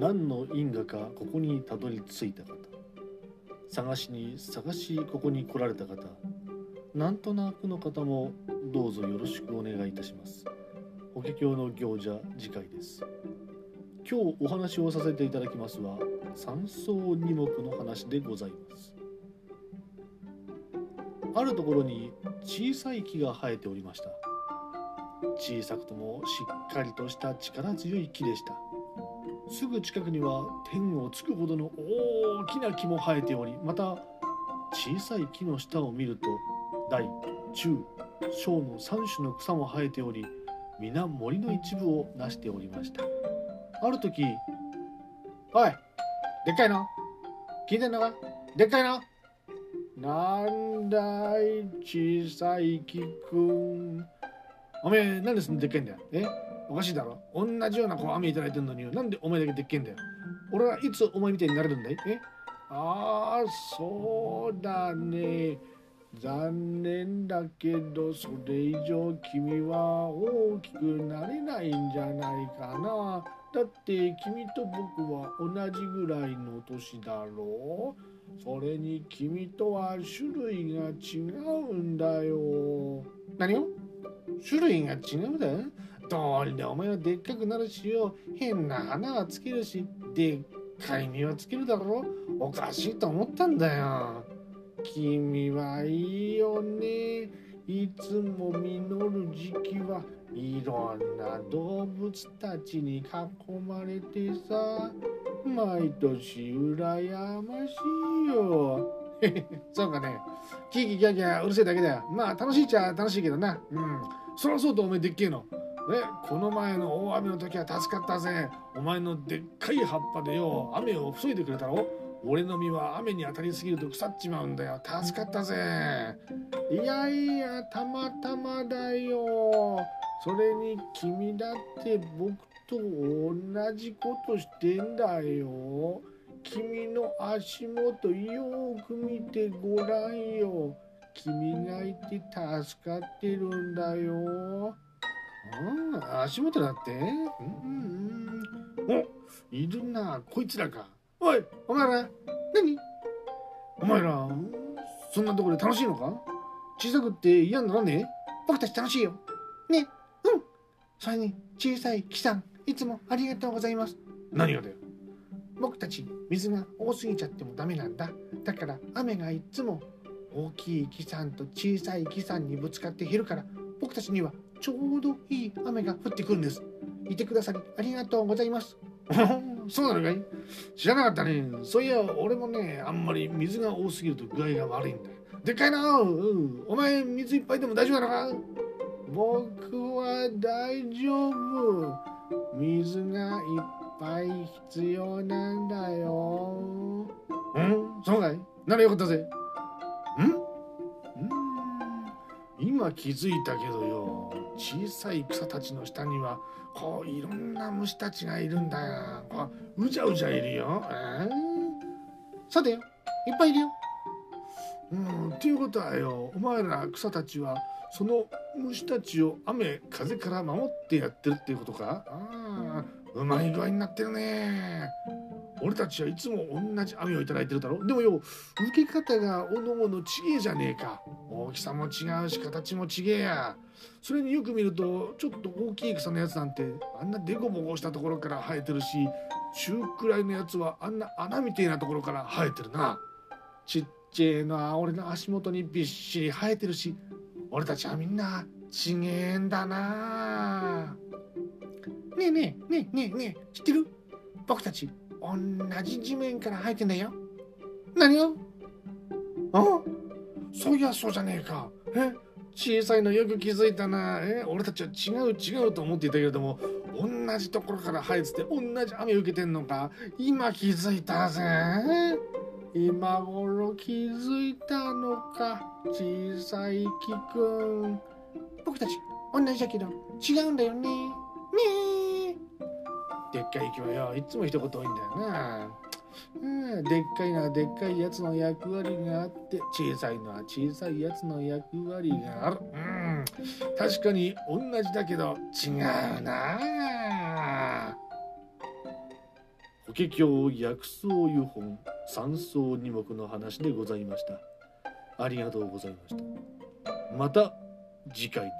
何の因果かここにたどり着いた方。探しに探しここに来られた方。なんとなくの方もどうぞよろしくお願いいたします。法華経の行者次回です。今日お話をさせていただきますは三層二目の話でございます。あるところに小さい木が生えておりました。小さくともしっかりとした力強い木でした。すぐ近くには天をつくほどの大きな木も生えておりまた小さい木の下を見ると大中小の3種の草も生えており皆森の一部を成しておりました。ある時「おいでっかいの聞いてんのか？でっかいのなんだい？小さい木くん。おめえなんでそんなでっかいんだよ？え？おかしいだろ？同じようなこう雨いただいてんのになんでお前だけでっけんだよ？俺はいつお前みたいになれるんだい？え？ああそうだね。残念だけどそれ以上君は大きくなれないんじゃないかな。だって君と僕は同じぐらいの年だろ？うそれに君とは種類が違うんだよ。何を？種類が違うだどうりでお前はでっかくなるしよ。変な花はつけるしでっかい実はつけるだろ。おかしいと思ったんだよ。君はいいよね。いつも実る時期はいろんな動物たちに囲まれてさ。毎年羨ましいよ。そうかね。キーキーキャーキャーうるせえだけだよ。まあ楽しいっちゃ楽しいけどな。うん。そらそうとお前でっけえの。えこの前の大雨の時は助かったぜ。お前のでっかい葉っぱでよ雨を防いでくれたろ。俺の実は雨に当たりすぎると腐っちまうんだよ。助かったぜ。いやいやたまたまだよ。それに君だって僕と同じことしてんだよ。君の足元よく見てごらんよ。君がいて助かってるんだよああ足元だって。うんおいるなこいつらか。おいお前ら何？お前らそんなところで楽しいのか？小さくって嫌にならねえ？僕たち楽しいよ。ねうん。それに小さい木さんいつもありがとうございます。何がだよ？僕たち水が多すぎちゃってもダメなんだ。だから雨がいつも大きい木さんと小さい木さんにぶつかって減るから僕たちにはちょうどいい雨が降ってくるんです。いてくださりありがとうございます。そうなのかい？知らなかったね。そういや俺もねあんまり水が多すぎると具合が悪いんだでっかいな、うん、お前水いっぱいでも大丈夫なのか？僕は大丈夫。水がいっぱい必要なんだよ。うん？そうかい？ならよかったぜ今気づいたけどよ小さい草たちの下にはこういろんな虫たちがいるんだよ。こううじゃうじゃいるよ、えー、さてよいっぱいいるよ。うんっていうことはよお前ら草たちはその虫たちを雨風から守ってやってるっていうことか？ああうまい具合になってるね。俺たちはいつも同じ雨をいただいてるだろでもよ受け方がおのおのちげえじゃねえか。大きさも違うし形もちげえや。それによく見るとちょっと大きい草のやつなんてあんなデコボコしたところから生えてるし中くらいのやつはあんな穴みてえなところから生えてるな。ちっちゃいのは俺の足元にびっしり生えてるし俺たちはみんなちげえんだな。ねえねえねえねえねえ知ってる？僕たち。同じ地面から生えてんだよ。何を？あ？そういやそうじゃねえか。え？小さいのよく気づいたな。え？俺たちは違う違うと思っていたけれども同じところから生えてて同じ雨受けてんのか。今気づいたぜ。今頃気づいたのか小さい木くん。僕たち同じだけど違うんだよね。ねえ。でっかい木はよいつも一言多いんだよなうん、でっかいのはでっかいやつの役割があって小さいのは小さいやつの役割がある。うん。確かに同じだけど違うな。法華経薬草湯本三層二目の話でございました。ありがとうございました。また次回。